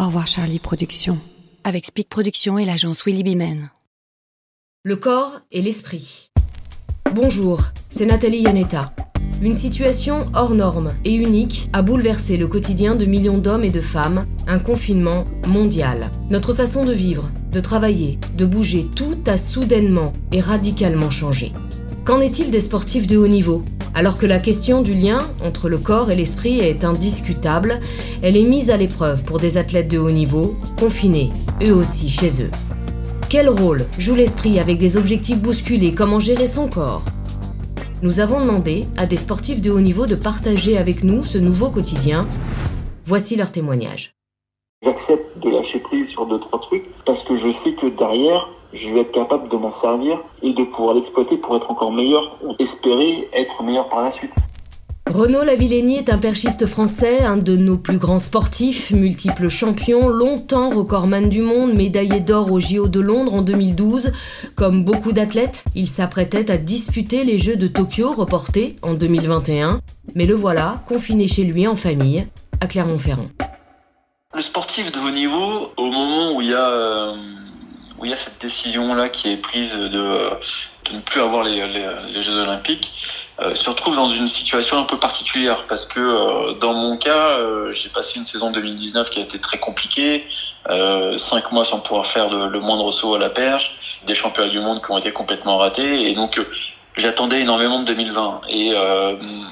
Au revoir Charlie Productions. Avec Speak Productions et l'agence Willy Bimen. Le corps et l'esprit. Bonjour, c'est Nathalie Yanetta. Une situation hors norme et unique a bouleversé le quotidien de millions d'hommes et de femmes, un confinement mondial. Notre façon de vivre, de travailler, de bouger, tout a soudainement et radicalement changé. Qu'en est-il des sportifs de haut niveau? Alors que la question du lien entre le corps et l'esprit est indiscutable, elle est mise à l'épreuve pour des athlètes de haut niveau, confinés, eux aussi chez eux. Quel rôle joue l'esprit avec des objectifs bousculés? Comment gérer son corps? Nous avons demandé à des sportifs de haut niveau de partager avec nous ce nouveau quotidien. Voici leur témoignage. J'accepte de lâcher prise sur deux, trois trucs parce que je sais que derrière, je vais être capable de m'en servir et de pouvoir l'exploiter pour être encore meilleur ou espérer être meilleur par la suite. Renaud Lavillenie est un perchiste français, un de nos plus grands sportifs, multiple champion, longtemps recordman du monde, médaillé d'or au JO de Londres en 2012. Comme beaucoup d'athlètes, il s'apprêtait à disputer les Jeux de Tokyo reportés en 2021. Mais le voilà, confiné chez lui en famille, à Clermont-Ferrand. Le sportif de haut niveau, au moment où il y a, euh, où il y a cette décision-là qui est prise de, ne plus avoir les, Jeux Olympiques, euh, se retrouve dans une situation un peu particulière parce que euh, dans mon cas, euh, j'ai passé une saison 2019 qui a été très compliquée, cinq mois sans pouvoir faire le, le, moindre saut à la perche, des championnats du monde qui ont été complètement ratés et donc j'attendais énormément de 2020 et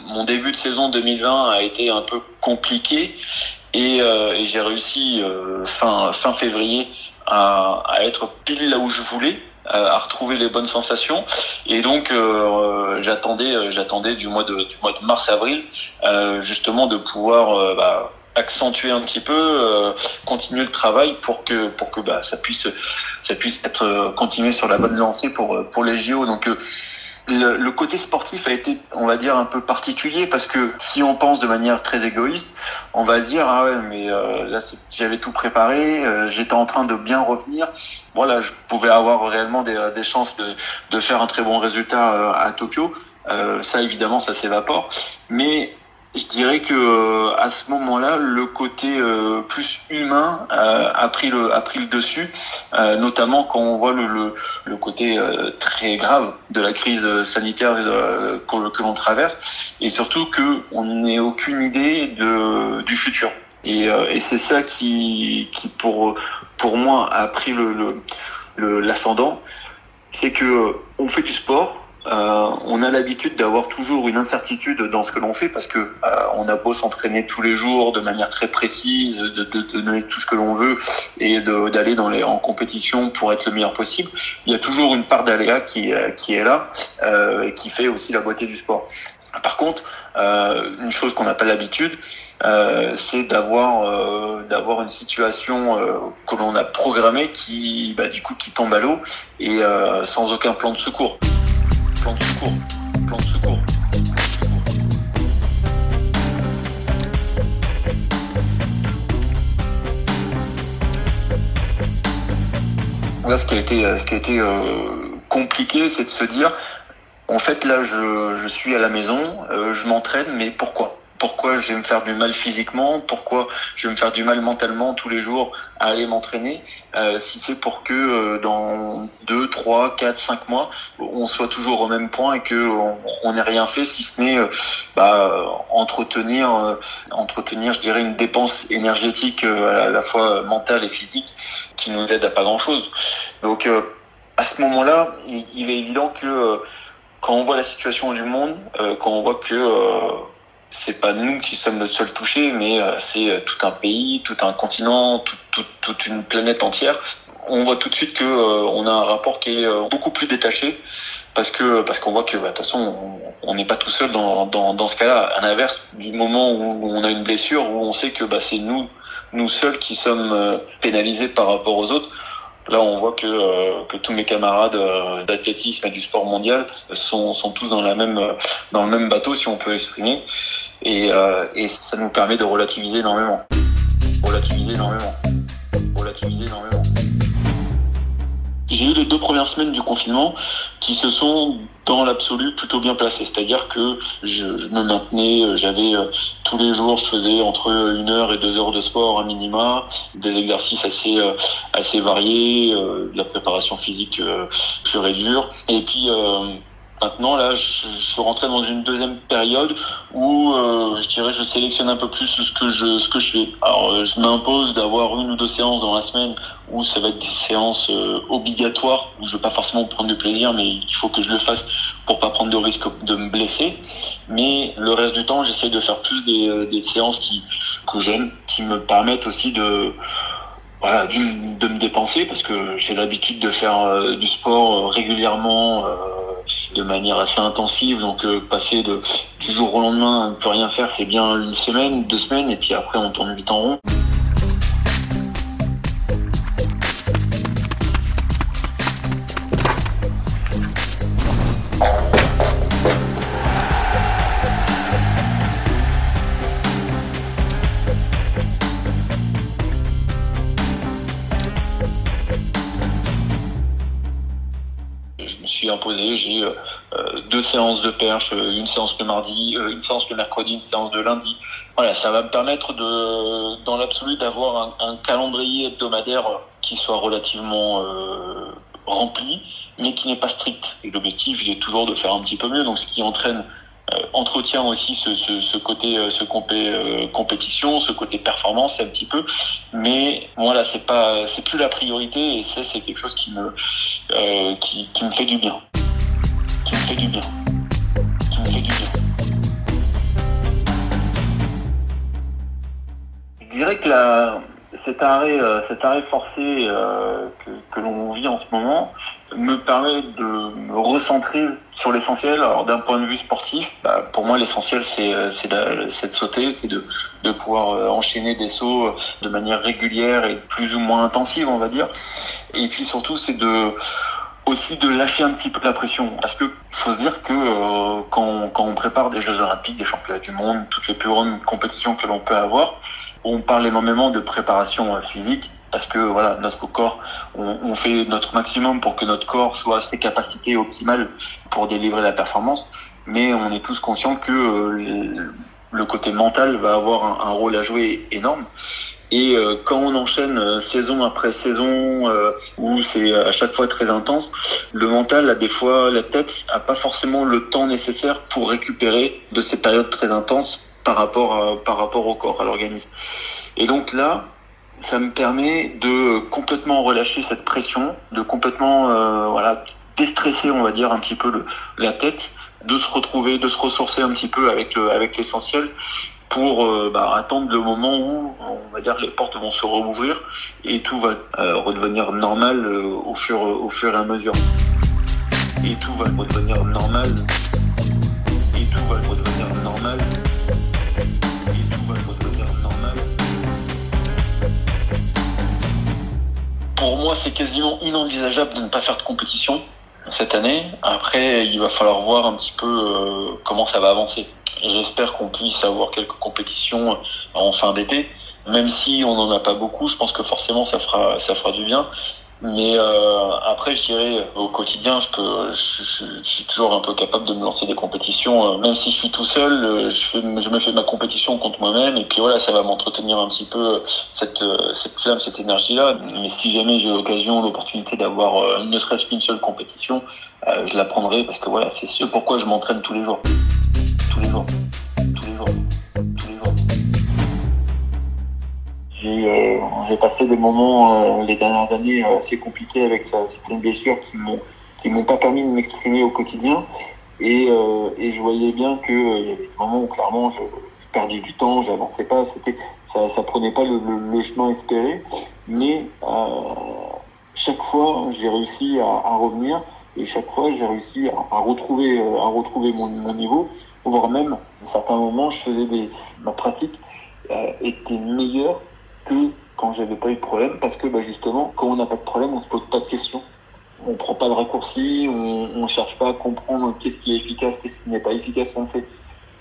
mon début de saison 2020 a été un peu compliqué et, et j'ai réussi fin fin février à, à être pile là où je voulais euh, à retrouver les bonnes sensations. Et donc euh, j'attendais euh, j'attendais du mois de du mois de mars avril justement de pouvoir bah, accentuer un petit peu continuer le travail pour que pour que bah, ça puisse ça puisse être continué sur la bonne lancée pour pour les JO donc le, côté sportif a été, on va dire, un peu particulier parce que si on pense de manière très égoïste, on va dire ah ouais mais euh, là j'avais tout préparé, euh, j'étais en train de bien revenir, voilà je pouvais avoir réellement des, des chances de, faire un très bon résultat euh, à Tokyo. ça évidemment ça s'évapore, mais je dirais que euh, à ce moment-là, le côté euh, plus humain euh, a pris le a pris le dessus, notamment quand on voit le le, le côté très grave de la crise sanitaire que, que l'on traverse, et surtout que on n'ait aucune idée de du futur. Et, et c'est ça qui qui pour pour moi a pris le l'ascendant, c'est que on fait du sport, euh, on a l'habitude d'avoir toujours une incertitude dans ce que l'on fait parce que euh, on a beau s'entraîner tous les jours de manière très précise, de, donner tout ce que l'on veut et d'aller en compétition pour être le meilleur possible. Il y a toujours une part d'aléa qui, euh, est là et qui fait aussi la beauté du sport. Par contre, une chose qu'on n'a pas l'habitude, c'est d'avoir d'avoir une situation que l'on a programmée qui bah, du coup qui tombe à l'eau et sans aucun plan de secours plan de secours, plan de secours. Ce qui a été, ce qui a été euh, compliqué, c'est de se dire, en fait, là, je, je suis à la maison, euh, je m'entraîne, mais pourquoi? Pourquoi je vais me faire du mal physiquement, pourquoi je vais me faire du mal mentalement tous les jours à aller m'entraîner, euh, si c'est pour que euh, dans 2, 3, 4, 5 mois, on soit toujours au même point et que on n'ait rien fait si ce n'est euh, bah, entretenir, euh, entretenir, je dirais, une dépense énergétique à la fois mentale et physique qui nous aide à pas grand-chose. Donc à ce moment-là, il, est évident que quand on voit la situation du monde, quand on voit que c'est pas nous qui sommes le seul touché, mais euh, c'est euh, tout un pays, tout un continent, tout, tout, toute une planète entière. On voit tout de suite que euh, on a un rapport qui est beaucoup plus détaché parce que parce qu'on voit que bah, de toute façon on n'est pas tout seul dans, dans, dans ce cas-là. À l'inverse, du moment où on a une blessure, où on sait que bah, c'est nous nous seuls qui sommes pénalisés par rapport aux autres. Là, on voit que, euh, que tous mes camarades euh, d'athlétisme et du sport mondial sont, sont tous dans, la même, dans le même bateau, si on peut exprimer. Et, euh, et ça nous permet de relativiser énormément. Relativiser énormément. Relativiser énormément. J'ai eu les deux premières semaines du confinement qui se sont dans l'absolu plutôt bien placées. C'est-à-dire que je, me maintenais, j'avais tous les jours, je faisais entre une heure et deux heures de sport à minima, des exercices assez assez variés, de la préparation physique pure et dure. Et puis Maintenant, là, je, suis rentré dans une deuxième période où euh, je dirais je sélectionne un peu plus ce que je ce que je fais. Alors, euh, je m'impose d'avoir une ou deux séances dans la semaine où ça va être des séances euh, obligatoires où je vais pas forcément prendre de plaisir, mais il faut que je le fasse pour pas prendre de risque de me blesser. Mais le reste du temps, j'essaie de faire plus des, des séances qui que j'aime, qui me permettent aussi de voilà, de me dépenser parce que j'ai l'habitude de faire du sport régulièrement de manière assez intensive. Donc euh, passer de, du jour au lendemain à ne plus rien faire, c'est bien une semaine, deux semaines, et puis après on tourne vite en rond. Imposé. J'ai euh, euh, deux séances de perche, euh, une séance le mardi, une séance le mercredi, une séance de lundi. Voilà, ça va me permettre de, dans l'absolu, d'avoir un, calendrier hebdomadaire qui soit relativement rempli, mais qui n'est pas strict. Et l'objectif, il est toujours de faire un petit peu mieux. Donc, ce qui entraîne entretient aussi ce, ce, côté compétition, ce côté performance un petit peu, mais voilà c'est pas c'est plus la priorité et c'est quelque chose qui me euh, qui, qui me fait du bien, qui me fait du bien, qui me fait du bien. Je dirais que la cet arrêt, euh, cet arrêt forcé euh, que, que l'on vit en ce moment me permet de me recentrer sur l'essentiel. Alors d'un point de vue sportif, bah, pour moi l'essentiel c'est euh, de, sauter, c'est de, de pouvoir enchaîner des sauts de manière régulière et plus ou moins intensive, on va dire. Et puis surtout c'est de aussi de lâcher un petit peu la pression. Parce que faut se dire que euh, quand, quand on prépare des Jeux Olympiques, des championnats du monde, toutes les plus grandes compétitions que l'on peut avoir, on parle énormément de préparation euh, physique parce que voilà notre corps, on, fait notre maximum pour que notre corps soit à ses capacités optimales pour délivrer la performance. Mais on est tous conscients que euh, le côté mental va avoir un, rôle à jouer énorme. Et euh, quand on enchaîne euh, saison après saison, où c'est à chaque fois très intense, le mental a des fois, la tête a pas forcément le temps nécessaire pour récupérer de ces périodes très intenses par rapport par rapport au corps, à l'organisme. Et donc là, ça me permet de complètement relâcher cette pression, de complètement euh, voilà déstresser, on va dire un petit peu la tête, de se retrouver, de se ressourcer un petit peu avec le, avec l'essentiel pour euh, bah, attendre le moment où on va dire les portes vont se rouvrir et tout va euh, redevenir normal euh, au fur au fur et à mesure. Et tout va redevenir normal. Et tout va redevenir moi c'est quasiment inenvisageable de ne pas faire de compétition cette année après il va falloir voir un petit peu comment ça va avancer J'espère qu'on puisse avoir quelques compétitions en fin d'été, même si on n'en a pas beaucoup. Je pense que forcément ça fera ça fera du bien. Mais euh, après, je dirais au quotidien, je, peux, je, suis toujours un peu capable de me lancer des compétitions, euh, même si je suis tout seul. Euh, je, me fais ma compétition contre moi-même, et puis voilà, ça va m'entretenir un petit peu cette cette flamme, cette énergie-là. Mais si jamais j'ai l'occasion, l'opportunité d'avoir ne serait-ce qu'une seule compétition, je la prendrai parce que voilà, c'est ce pourquoi je m'entraîne tous les jours, tous les jours, tous les jours. Euh, passé des moments euh, les dernières années euh, assez compliqués avec ça. C'était blessures qui m'ont qui m'ont pas permis de m'exprimer au quotidien. Et, euh, et je voyais bien que il y avait des moments où clairement je, perdais du temps, j'avançais pas, c'était ça, ça prenait pas le, chemin espéré, mais chaque fois j'ai réussi à, revenir. Et chaque fois, j'ai réussi à, retrouver, à retrouver mon, niveau, voire même, à certains moments, je faisais des, ma pratique était meilleure que quand j'avais pas eu de problème, parce que bah, justement, quand on n'a pas de problème, on se pose pas de questions. On prend pas de raccourcis, on, ne cherche pas à comprendre qu'est-ce qui est efficace, qu'est-ce qui n'est pas efficace, on le fait.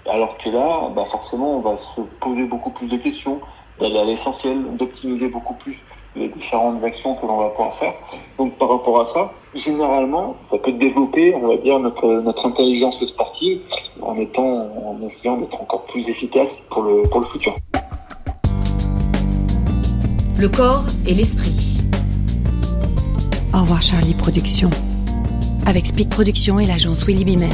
Alors que là, bah, forcément, on va se poser beaucoup plus de questions, d'aller à l'essentiel, d'optimiser beaucoup plus les différentes actions que l'on va pouvoir faire. Donc par rapport à ça, généralement, ça peut développer, on va dire, notre, notre intelligence sportive en étant, en essayant d'être encore plus efficace pour le, pour le futur le corps et l'esprit. Au revoir Charlie Productions, avec Speed Productions et l'agence Willy Bimen.